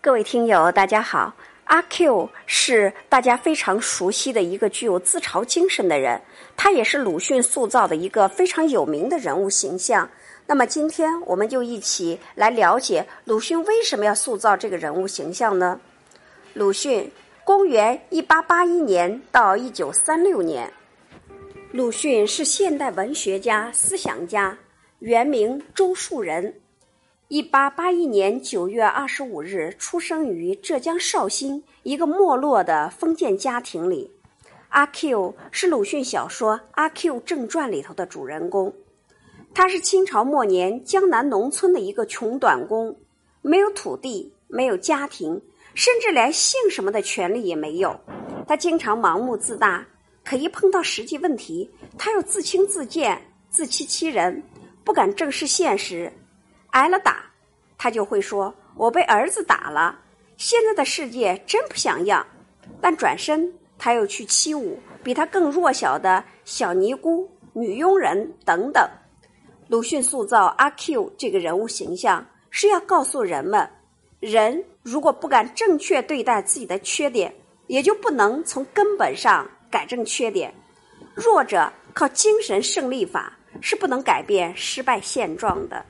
各位听友，大家好。阿 Q 是大家非常熟悉的一个具有自嘲精神的人，他也是鲁迅塑造的一个非常有名的人物形象。那么今天我们就一起来了解鲁迅为什么要塑造这个人物形象呢？鲁迅，公元一八八一年到一九三六年。鲁迅是现代文学家、思想家，原名周树人。一八八一年九月二十五日出生于浙江绍兴一个没落的封建家庭里。阿 Q 是鲁迅小说《阿 Q 正传》里头的主人公。他是清朝末年江南农村的一个穷短工，没有土地，没有家庭，甚至连姓什么的权利也没有。他经常盲目自大，可一碰到实际问题，他又自轻自贱、自欺欺人，不敢正视现实。挨了打，他就会说：“我被儿子打了。”现在的世界真不像样。但转身他又去欺侮比他更弱小的小尼姑、女佣人等等。鲁迅塑造阿 Q 这个人物形象，是要告诉人们：人如果不敢正确对待自己的缺点，也就不能从根本上改正缺点。弱者靠精神胜利法是不能改变失败现状的。